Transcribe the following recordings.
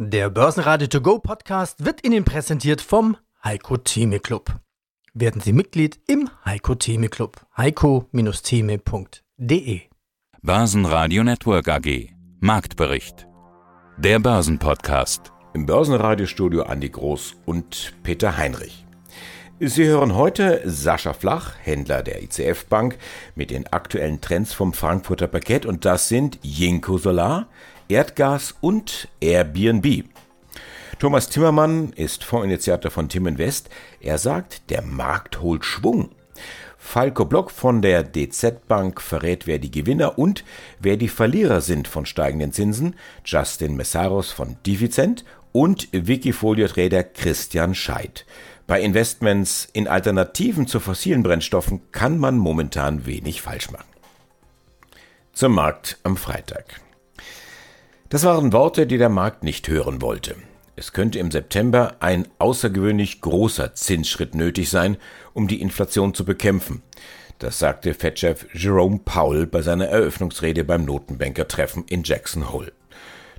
Der Börsenradio To Go Podcast wird Ihnen präsentiert vom Heiko Theme Club. Werden Sie Mitglied im Heiko Theme Club. heiko-theme.de Börsenradio Network AG Marktbericht Der Börsenpodcast Im Börsenradiostudio Andi Groß und Peter Heinrich. Sie hören heute Sascha Flach, Händler der ICF Bank, mit den aktuellen Trends vom Frankfurter Parkett und das sind Jinko Solar, Erdgas und Airbnb. Thomas Timmermann ist Fondsinitiator von Tim Invest. Er sagt, der Markt holt Schwung. Falco Block von der DZ Bank verrät, wer die Gewinner und wer die Verlierer sind von steigenden Zinsen. Justin Messaros von Divizent und Wikifolio-Trader Christian Scheidt. Bei Investments in Alternativen zu fossilen Brennstoffen kann man momentan wenig falsch machen. Zum Markt am Freitag. Das waren Worte, die der Markt nicht hören wollte. Es könnte im September ein außergewöhnlich großer Zinsschritt nötig sein, um die Inflation zu bekämpfen. Das sagte Fed-Chef Jerome Powell bei seiner Eröffnungsrede beim Notenbankertreffen in Jackson Hole.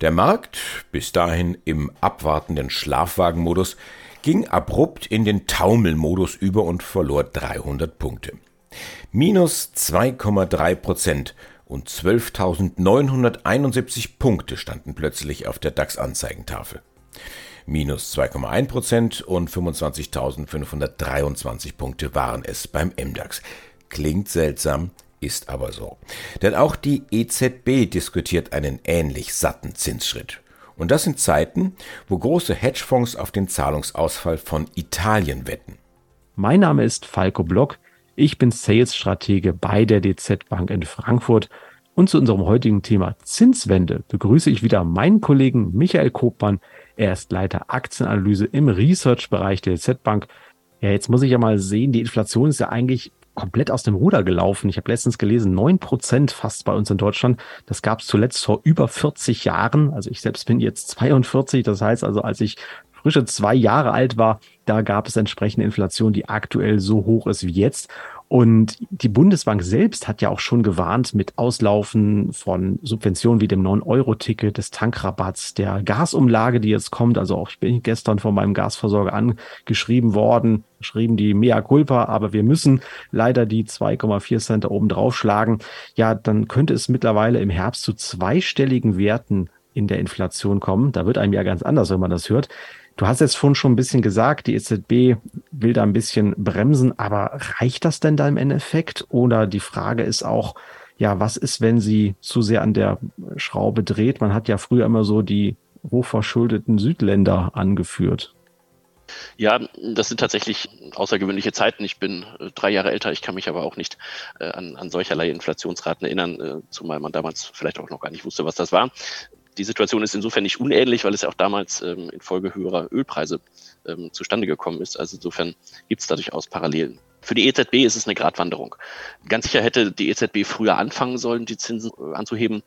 Der Markt, bis dahin im abwartenden Schlafwagenmodus, ging abrupt in den Taumelmodus über und verlor 300 Punkte. Minus 2,3 Prozent und 12.971 Punkte standen plötzlich auf der DAX-Anzeigentafel. Minus 2,1 Prozent und 25.523 Punkte waren es beim MDAX. Klingt seltsam, ist aber so. Denn auch die EZB diskutiert einen ähnlich satten Zinsschritt. Und das in Zeiten, wo große Hedgefonds auf den Zahlungsausfall von Italien wetten. Mein Name ist Falco Block. Ich bin Sales-Stratege bei der DZ Bank in Frankfurt. Und zu unserem heutigen Thema Zinswende begrüße ich wieder meinen Kollegen Michael Kopmann. Er ist Leiter Aktienanalyse im Research-Bereich der DZ Bank. Ja, jetzt muss ich ja mal sehen, die Inflation ist ja eigentlich komplett aus dem Ruder gelaufen. Ich habe letztens gelesen, neun Prozent fast bei uns in Deutschland. Das gab es zuletzt vor über 40 Jahren. Also ich selbst bin jetzt 42. Das heißt also, als ich frische zwei Jahre alt war, da gab es entsprechende Inflation, die aktuell so hoch ist wie jetzt. Und die Bundesbank selbst hat ja auch schon gewarnt mit Auslaufen von Subventionen wie dem 9-Euro-Ticket, des Tankrabatts, der Gasumlage, die jetzt kommt. Also auch ich bin gestern von meinem Gasversorger angeschrieben worden, geschrieben die Mea culpa, aber wir müssen leider die 2,4 Cent oben draufschlagen. Ja, dann könnte es mittlerweile im Herbst zu zweistelligen Werten in der Inflation kommen. Da wird einem ja ganz anders, wenn man das hört. Du hast jetzt vorhin schon ein bisschen gesagt, die EZB will da ein bisschen bremsen, aber reicht das denn da im Endeffekt? Oder die Frage ist auch, ja, was ist, wenn sie zu sehr an der Schraube dreht? Man hat ja früher immer so die hochverschuldeten Südländer angeführt. Ja, das sind tatsächlich außergewöhnliche Zeiten. Ich bin äh, drei Jahre älter, ich kann mich aber auch nicht äh, an, an solcherlei Inflationsraten erinnern, äh, zumal man damals vielleicht auch noch gar nicht wusste, was das war. Die Situation ist insofern nicht unähnlich, weil es ja auch damals ähm, infolge höherer Ölpreise ähm, zustande gekommen ist. Also insofern gibt es da durchaus Parallelen. Für die EZB ist es eine Gratwanderung. Ganz sicher hätte die EZB früher anfangen sollen, die Zinsen äh, anzuheben.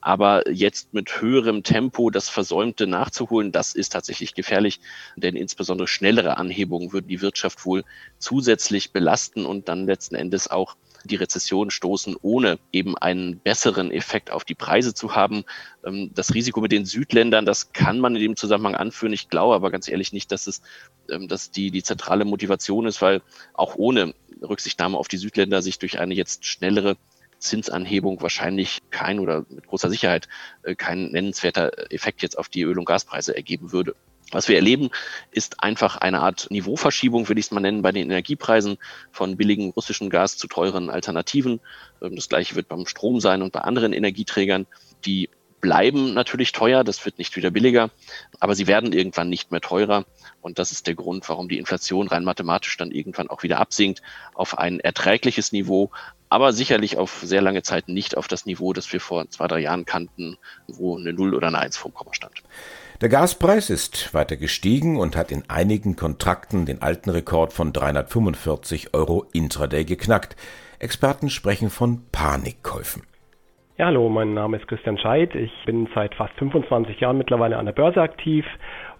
Aber jetzt mit höherem Tempo das Versäumte nachzuholen, das ist tatsächlich gefährlich. Denn insbesondere schnellere Anhebungen würden die Wirtschaft wohl zusätzlich belasten und dann letzten Endes auch die Rezession stoßen, ohne eben einen besseren Effekt auf die Preise zu haben. Ähm, das Risiko mit den Südländern, das kann man in dem Zusammenhang anführen. Ich glaube aber ganz ehrlich nicht, dass es ähm, dass die, die zentrale Motivation ist, weil auch ohne Rücksichtnahme auf die Südländer sich durch eine jetzt schnellere Zinsanhebung wahrscheinlich kein oder mit großer Sicherheit äh, kein nennenswerter Effekt jetzt auf die Öl- und Gaspreise ergeben würde. Was wir erleben, ist einfach eine Art Niveauverschiebung, will ich es mal nennen, bei den Energiepreisen von billigem russischen Gas zu teuren Alternativen. Ähm, das gleiche wird beim Strom sein und bei anderen Energieträgern. Die bleiben natürlich teuer, das wird nicht wieder billiger, aber sie werden irgendwann nicht mehr teurer. Und das ist der Grund, warum die Inflation rein mathematisch dann irgendwann auch wieder absinkt auf ein erträgliches Niveau, aber sicherlich auf sehr lange Zeit nicht auf das Niveau, das wir vor zwei, drei Jahren kannten, wo eine Null oder eine Eins vorm Komma stand. Der Gaspreis ist weiter gestiegen und hat in einigen Kontrakten den alten Rekord von 345 Euro intraday geknackt. Experten sprechen von Panikkäufen. Ja, hallo, mein Name ist Christian Scheidt. Ich bin seit fast 25 Jahren mittlerweile an der Börse aktiv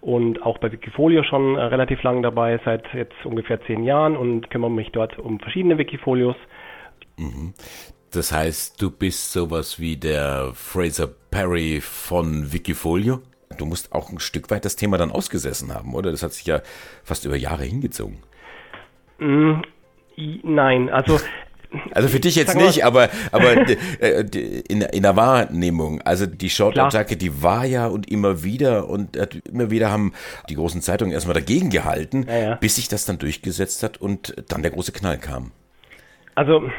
und auch bei Wikifolio schon äh, relativ lang dabei, seit jetzt ungefähr zehn Jahren und kümmere mich dort um verschiedene Wikifolios. Mhm. Das heißt, du bist sowas wie der Fraser Perry von Wikifolio? Du musst auch ein Stück weit das Thema dann ausgesessen haben, oder? Das hat sich ja fast über Jahre hingezogen. Mm, nein, also also für dich jetzt nicht, aber, aber äh, in, in der Wahrnehmung, also die Short-Attacke, die war ja und immer wieder und immer wieder haben die großen Zeitungen erstmal dagegen gehalten, ja, ja. bis sich das dann durchgesetzt hat und dann der große Knall kam. Also,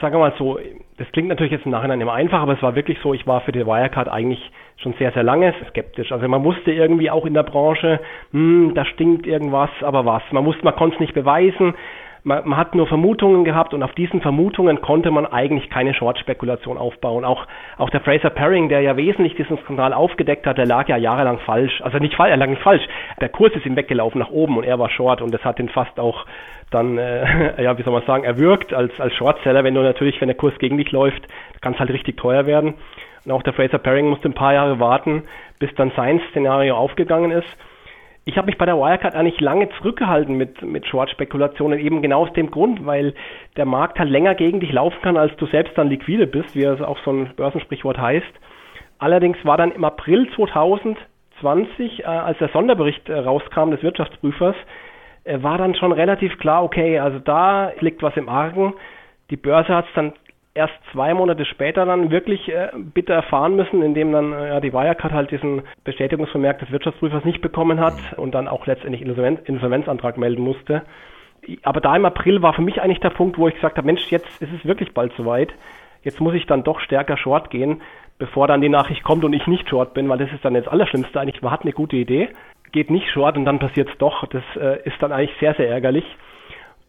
sagen wir mal so, das klingt natürlich jetzt im Nachhinein immer einfach, aber es war wirklich so, ich war für die Wirecard eigentlich schon sehr, sehr lange skeptisch. Also man wusste irgendwie auch in der Branche, hm, da stinkt irgendwas, aber was? Man wusste, man konnte es nicht beweisen man, man hat nur Vermutungen gehabt und auf diesen Vermutungen konnte man eigentlich keine Short-Spekulation aufbauen. Auch, auch der Fraser Paring, der ja wesentlich diesen Skandal aufgedeckt hat, der lag ja jahrelang falsch. Also nicht falsch, er lag nicht falsch. Der Kurs ist ihm weggelaufen nach oben und er war Short und das hat ihn fast auch dann, äh, ja, wie soll man sagen, erwürgt als, als Shortseller, wenn du natürlich, wenn der Kurs gegen dich läuft, kann es halt richtig teuer werden. Auch der Fraser Paring musste ein paar Jahre warten, bis dann sein Szenario aufgegangen ist ich habe mich bei der Wirecard eigentlich lange zurückgehalten mit, mit Short-Spekulationen, eben genau aus dem Grund, weil der Markt halt länger gegen dich laufen kann, als du selbst dann liquide bist, wie es auch so ein Börsensprichwort heißt. Allerdings war dann im April 2020, äh, als der Sonderbericht äh, rauskam des Wirtschaftsprüfers, äh, war dann schon relativ klar, okay, also da liegt was im Argen. Die Börse hat es dann erst zwei Monate später dann wirklich äh, bitter erfahren müssen, indem dann äh, ja, die Wirecard halt diesen Bestätigungsvermerk des Wirtschaftsprüfers nicht bekommen hat und dann auch letztendlich Insolvenz, Insolvenzantrag melden musste. Aber da im April war für mich eigentlich der Punkt, wo ich gesagt habe, Mensch, jetzt ist es wirklich bald soweit. Jetzt muss ich dann doch stärker short gehen, bevor dann die Nachricht kommt und ich nicht short bin, weil das ist dann jetzt Allerschlimmste eigentlich. Man hat eine gute Idee, geht nicht short und dann passiert es doch. Das äh, ist dann eigentlich sehr, sehr ärgerlich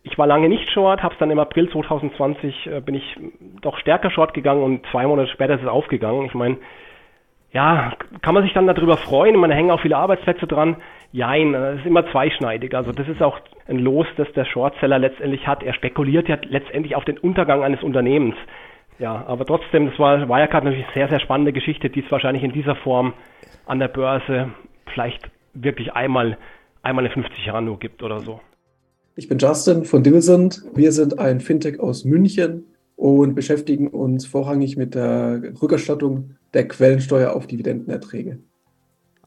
ich war lange nicht short, habe es dann im April 2020 äh, bin ich doch stärker short gegangen und zwei Monate später ist es aufgegangen. Ich meine, ja, kann man sich dann darüber freuen? Man hängen auch viele Arbeitsplätze dran. Jein, äh, es ist immer zweischneidig. Also das ist auch ein Los, das der Shortseller letztendlich hat. Er spekuliert ja letztendlich auf den Untergang eines Unternehmens. Ja, aber trotzdem, das war Wirecard natürlich eine sehr, sehr spannende Geschichte, die es wahrscheinlich in dieser Form an der Börse vielleicht wirklich einmal, einmal in 50 Jahren nur gibt oder so. Ich bin Justin von Divisent. Wir sind ein Fintech aus München und beschäftigen uns vorrangig mit der Rückerstattung der Quellensteuer auf Dividendenerträge.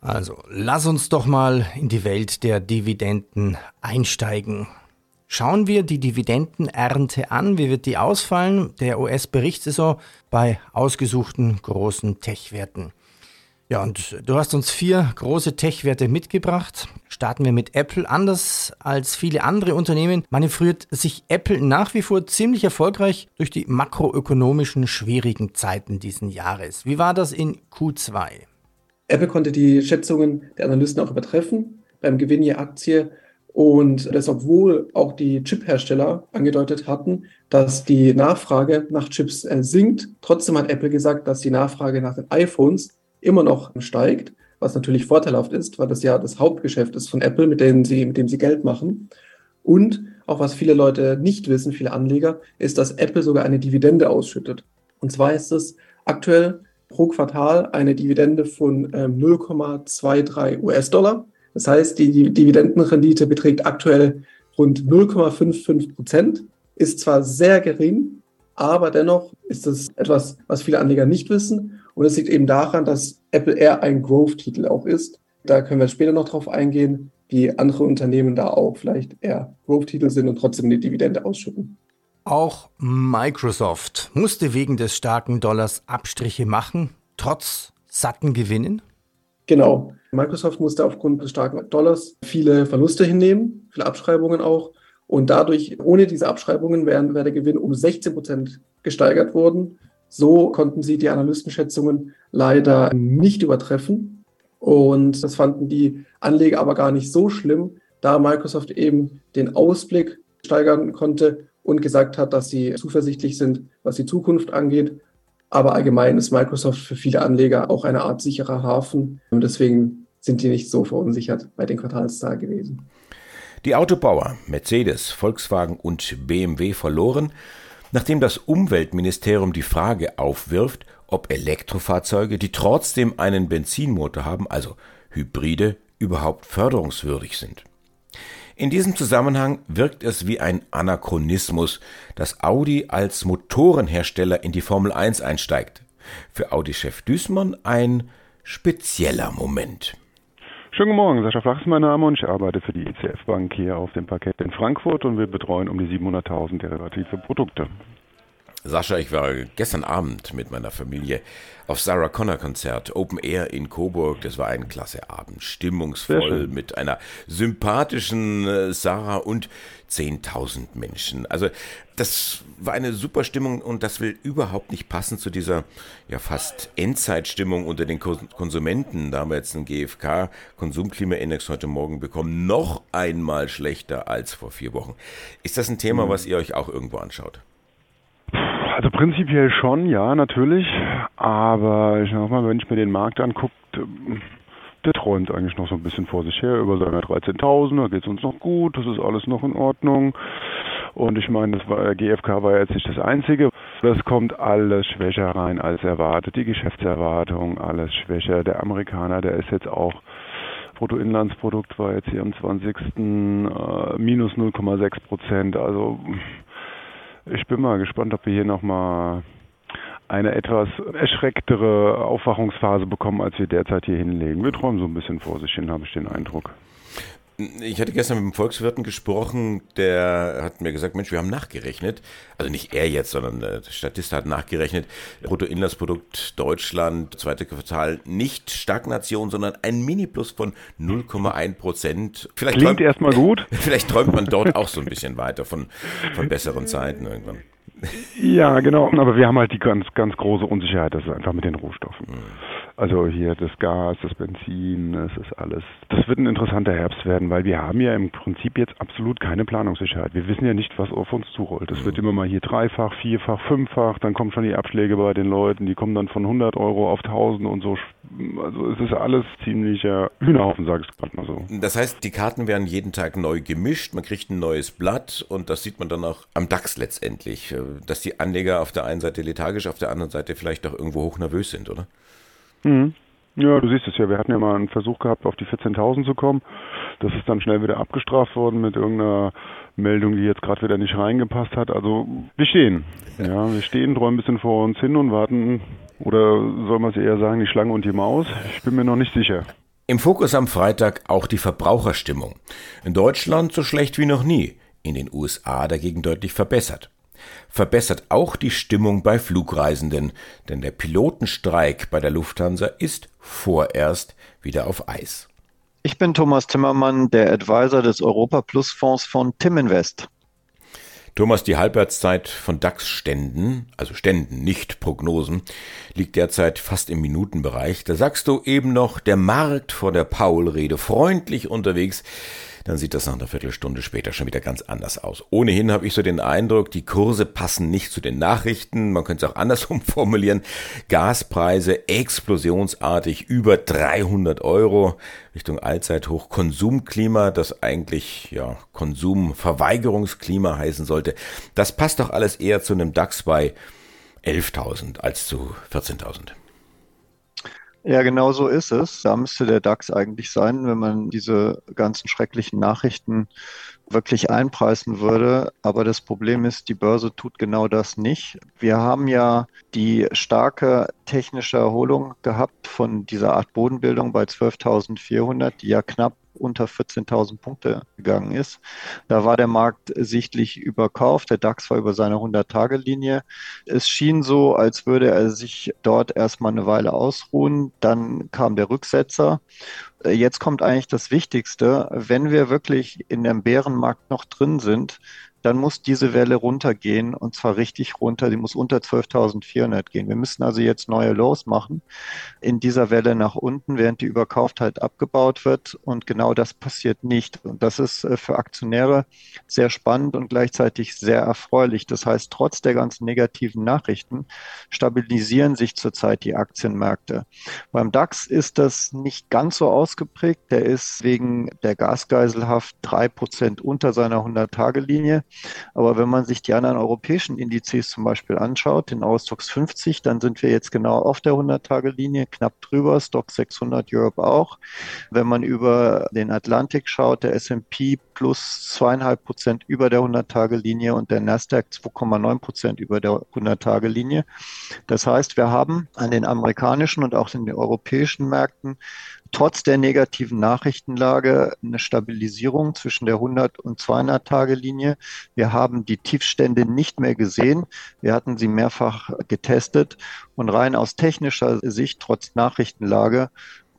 Also, lass uns doch mal in die Welt der Dividenden einsteigen. Schauen wir die Dividendenernte an. Wie wird die ausfallen? Der US-Berichtssaison bei ausgesuchten großen Tech-Werten. Ja, und du hast uns vier große Tech-Werte mitgebracht. Starten wir mit Apple. Anders als viele andere Unternehmen manövriert sich Apple nach wie vor ziemlich erfolgreich durch die makroökonomischen schwierigen Zeiten diesen Jahres. Wie war das in Q2? Apple konnte die Schätzungen der Analysten auch übertreffen beim Gewinn je Aktie. Und das, obwohl auch die Chip-Hersteller angedeutet hatten, dass die Nachfrage nach Chips äh, sinkt. Trotzdem hat Apple gesagt, dass die Nachfrage nach den iPhones immer noch steigt, was natürlich vorteilhaft ist, weil das ja das Hauptgeschäft ist von Apple, mit dem sie, mit dem sie Geld machen. Und auch was viele Leute nicht wissen, viele Anleger, ist, dass Apple sogar eine Dividende ausschüttet. Und zwar ist es aktuell pro Quartal eine Dividende von 0,23 ähm, US-Dollar. Das heißt, die Dividendenrendite beträgt aktuell rund 0,55 Prozent, ist zwar sehr gering, aber dennoch ist es etwas, was viele Anleger nicht wissen. Und es liegt eben daran, dass Apple eher ein Growth-Titel auch ist. Da können wir später noch drauf eingehen, wie andere Unternehmen da auch vielleicht eher Growth-Titel sind und trotzdem eine Dividende ausschütten. Auch Microsoft musste wegen des starken Dollars Abstriche machen, trotz satten Gewinnen. Genau. Microsoft musste aufgrund des starken Dollars viele Verluste hinnehmen, viele Abschreibungen auch. Und dadurch, ohne diese Abschreibungen, wäre wär der Gewinn um 16 Prozent gesteigert worden. So konnten sie die Analystenschätzungen leider nicht übertreffen. Und das fanden die Anleger aber gar nicht so schlimm, da Microsoft eben den Ausblick steigern konnte und gesagt hat, dass sie zuversichtlich sind, was die Zukunft angeht. Aber allgemein ist Microsoft für viele Anleger auch eine Art sicherer Hafen. Und deswegen sind die nicht so verunsichert bei den Quartalszahlen gewesen. Die Autobauer Mercedes, Volkswagen und BMW verloren nachdem das Umweltministerium die Frage aufwirft, ob Elektrofahrzeuge, die trotzdem einen Benzinmotor haben, also Hybride, überhaupt förderungswürdig sind. In diesem Zusammenhang wirkt es wie ein Anachronismus, dass Audi als Motorenhersteller in die Formel 1 einsteigt. Für Audi-Chef Dußmann ein spezieller Moment. Schönen guten Morgen, Sascha Flach ist mein Name und ich arbeite für die ICF Bank hier auf dem Parkett in Frankfurt und wir betreuen um die 700.000 derivative Produkte. Sascha, ich war gestern Abend mit meiner Familie auf Sarah Connor Konzert, Open Air in Coburg. Das war ein klasse Abend, stimmungsvoll mit einer sympathischen äh, Sarah und 10.000 Menschen. Also das war eine super Stimmung und das will überhaupt nicht passen zu dieser ja fast Endzeitstimmung unter den Konsumenten. Da haben wir jetzt einen GfK Konsumklimaindex heute Morgen bekommen, noch einmal schlechter als vor vier Wochen. Ist das ein Thema, mhm. was ihr euch auch irgendwo anschaut? Also prinzipiell schon, ja, natürlich. Aber ich sag mal, wenn ich mir den Markt angucke, der träumt eigentlich noch so ein bisschen vor sich her über seine 13.000, da geht es uns noch gut, das ist alles noch in Ordnung. Und ich meine, das war, GfK war jetzt nicht das Einzige. Das kommt alles schwächer rein als erwartet. Die Geschäftserwartung, alles schwächer. Der Amerikaner, der ist jetzt auch Bruttoinlandsprodukt war jetzt hier am 20. Äh, minus 0,6 Prozent. Also ich bin mal gespannt, ob wir hier nochmal eine etwas erschrecktere Aufwachungsphase bekommen, als wir derzeit hier hinlegen. Wir träumen so ein bisschen vor sich hin, habe ich den Eindruck. Ich hatte gestern mit einem Volkswirten gesprochen, der hat mir gesagt, Mensch, wir haben nachgerechnet. Also nicht er jetzt, sondern der Statist hat nachgerechnet. Bruttoinlandsprodukt Deutschland, zweite Quartal, nicht Stagnation, sondern ein Mini-Plus von 0,1 Prozent. Vielleicht Klingt erstmal gut. Vielleicht träumt man dort auch so ein bisschen weiter von, von besseren Zeiten irgendwann. Ja, genau. Aber wir haben halt die ganz, ganz große Unsicherheit, das ist einfach mit den Rohstoffen. Mhm. Also hier das Gas, das Benzin, das ist alles. Das wird ein interessanter Herbst werden, weil wir haben ja im Prinzip jetzt absolut keine Planungssicherheit. Wir wissen ja nicht, was auf uns zurollt. Es wird immer mal hier dreifach, vierfach, fünffach, dann kommen schon die Abschläge bei den Leuten, die kommen dann von 100 Euro auf 1000 und so. Also es ist alles ziemlicher Hühnerhaufen, sage ich gerade mal so. Das heißt, die Karten werden jeden Tag neu gemischt, man kriegt ein neues Blatt und das sieht man dann auch am DAX letztendlich, dass die Anleger auf der einen Seite lethargisch, auf der anderen Seite vielleicht auch irgendwo hochnervös sind, oder? Mhm. Ja, du siehst es ja. Wir hatten ja mal einen Versuch gehabt, auf die 14.000 zu kommen. Das ist dann schnell wieder abgestraft worden mit irgendeiner Meldung, die jetzt gerade wieder nicht reingepasst hat. Also wir stehen. Ja, wir stehen, träumen ein bisschen vor uns hin und warten. Oder soll man es eher sagen, die Schlange und die Maus? Ich bin mir noch nicht sicher. Im Fokus am Freitag auch die Verbraucherstimmung. In Deutschland so schlecht wie noch nie. In den USA dagegen deutlich verbessert verbessert auch die Stimmung bei Flugreisenden, denn der Pilotenstreik bei der Lufthansa ist vorerst wieder auf Eis. Ich bin Thomas Timmermann, der Advisor des Europa Plus Fonds von Timinvest. Thomas, die Halbwertszeit von DAX-Ständen, also Ständen, nicht Prognosen, liegt derzeit fast im Minutenbereich. Da sagst du eben noch, der Markt vor der Paul-Rede freundlich unterwegs dann sieht das nach einer Viertelstunde später schon wieder ganz anders aus. Ohnehin habe ich so den Eindruck, die Kurse passen nicht zu den Nachrichten. Man könnte es auch andersrum formulieren. Gaspreise explosionsartig über 300 Euro Richtung Allzeithoch. Konsumklima, das eigentlich ja Konsumverweigerungsklima heißen sollte. Das passt doch alles eher zu einem DAX bei 11.000 als zu 14.000. Ja, genau so ist es. Da müsste der DAX eigentlich sein, wenn man diese ganzen schrecklichen Nachrichten wirklich einpreisen würde. Aber das Problem ist, die Börse tut genau das nicht. Wir haben ja die starke technische Erholung gehabt von dieser Art Bodenbildung bei 12.400, die ja knapp unter 14.000 Punkte gegangen ist. Da war der Markt sichtlich überkauft. Der DAX war über seine 100-Tage-Linie. Es schien so, als würde er sich dort erstmal eine Weile ausruhen. Dann kam der Rücksetzer. Jetzt kommt eigentlich das Wichtigste. Wenn wir wirklich in dem Bärenmarkt noch drin sind, dann muss diese Welle runtergehen und zwar richtig runter. Die muss unter 12.400 gehen. Wir müssen also jetzt neue Lows machen in dieser Welle nach unten, während die Überkauftheit abgebaut wird. Und genau das passiert nicht. Und das ist äh, für Aktionäre sehr spannend und gleichzeitig sehr erfreulich. Das heißt, trotz der ganzen negativen Nachrichten stabilisieren sich zurzeit die Aktienmärkte. Beim DAX ist das nicht ganz so ausgeprägt. Der ist wegen der Gasgeiselhaft drei Prozent unter seiner 100-Tage-Linie. Aber wenn man sich die anderen europäischen Indizes zum Beispiel anschaut, den Austox 50, dann sind wir jetzt genau auf der 100-Tage-Linie, knapp drüber, Stock 600 Europe auch. Wenn man über den Atlantik schaut, der S&P plus zweieinhalb Prozent über der 100-Tage-Linie und der Nasdaq 2,9 Prozent über der 100-Tage-Linie. Das heißt, wir haben an den amerikanischen und auch in den europäischen Märkten trotz der negativen Nachrichtenlage eine Stabilisierung zwischen der 100 und 200 Tage Linie. Wir haben die Tiefstände nicht mehr gesehen. Wir hatten sie mehrfach getestet und rein aus technischer Sicht trotz Nachrichtenlage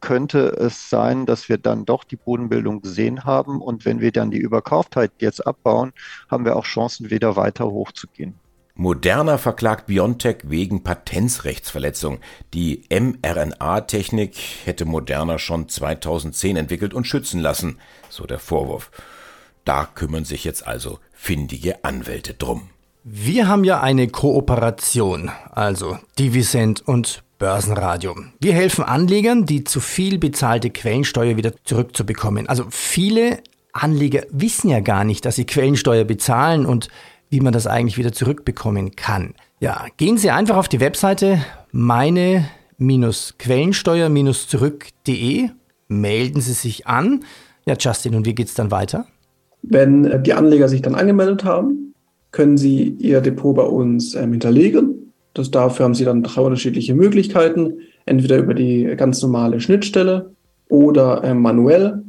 könnte es sein, dass wir dann doch die Bodenbildung gesehen haben. Und wenn wir dann die Überkauftheit jetzt abbauen, haben wir auch Chancen, wieder weiter hochzugehen. Moderna verklagt BioNTech wegen Patentsrechtsverletzung. Die mRNA-Technik hätte Moderna schon 2010 entwickelt und schützen lassen, so der Vorwurf. Da kümmern sich jetzt also findige Anwälte drum. Wir haben ja eine Kooperation, also Divisend und Börsenradio. Wir helfen Anlegern, die zu viel bezahlte Quellensteuer wieder zurückzubekommen. Also viele Anleger wissen ja gar nicht, dass sie Quellensteuer bezahlen und wie man das eigentlich wieder zurückbekommen kann. Ja, gehen Sie einfach auf die Webseite meine-quellensteuer-zurück.de, melden Sie sich an. Ja, Justin, und wie geht es dann weiter? Wenn die Anleger sich dann angemeldet haben, können Sie Ihr Depot bei uns ähm, hinterlegen das, dafür haben Sie dann drei unterschiedliche Möglichkeiten. Entweder über die ganz normale Schnittstelle oder äh, manuell.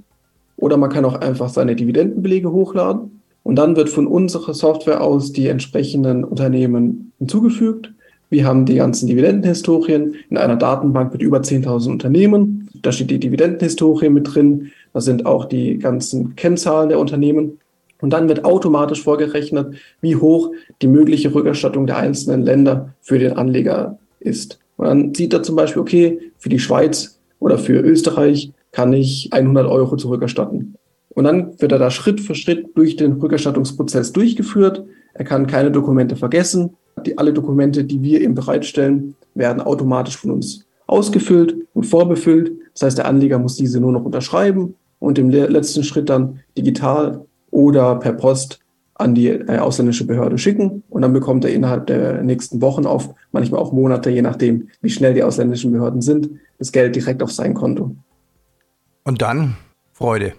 Oder man kann auch einfach seine Dividendenbelege hochladen. Und dann wird von unserer Software aus die entsprechenden Unternehmen hinzugefügt. Wir haben die ganzen Dividendenhistorien in einer Datenbank mit über 10.000 Unternehmen. Da steht die Dividendenhistorie mit drin. Da sind auch die ganzen Kennzahlen der Unternehmen. Und dann wird automatisch vorgerechnet, wie hoch die mögliche Rückerstattung der einzelnen Länder für den Anleger ist. Und dann sieht er zum Beispiel, okay, für die Schweiz oder für Österreich kann ich 100 Euro zurückerstatten. Und dann wird er da Schritt für Schritt durch den Rückerstattungsprozess durchgeführt. Er kann keine Dokumente vergessen. Die, alle Dokumente, die wir ihm bereitstellen, werden automatisch von uns ausgefüllt und vorbefüllt. Das heißt, der Anleger muss diese nur noch unterschreiben und im letzten Schritt dann digital oder per Post an die äh, ausländische Behörde schicken und dann bekommt er innerhalb der nächsten Wochen auf, manchmal auch Monate, je nachdem, wie schnell die ausländischen Behörden sind, das Geld direkt auf sein Konto. Und dann Freude.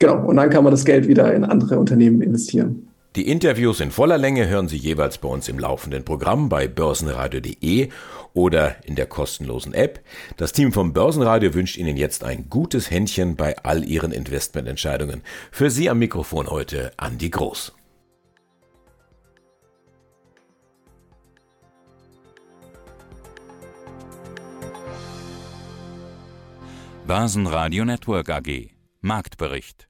Genau, und dann kann man das Geld wieder in andere Unternehmen investieren. Die Interviews in voller Länge hören Sie jeweils bei uns im laufenden Programm bei börsenradio.de oder in der kostenlosen App. Das Team vom Börsenradio wünscht Ihnen jetzt ein gutes Händchen bei all Ihren Investmententscheidungen. Für Sie am Mikrofon heute Andi Groß. Börsenradio Network AG Marktbericht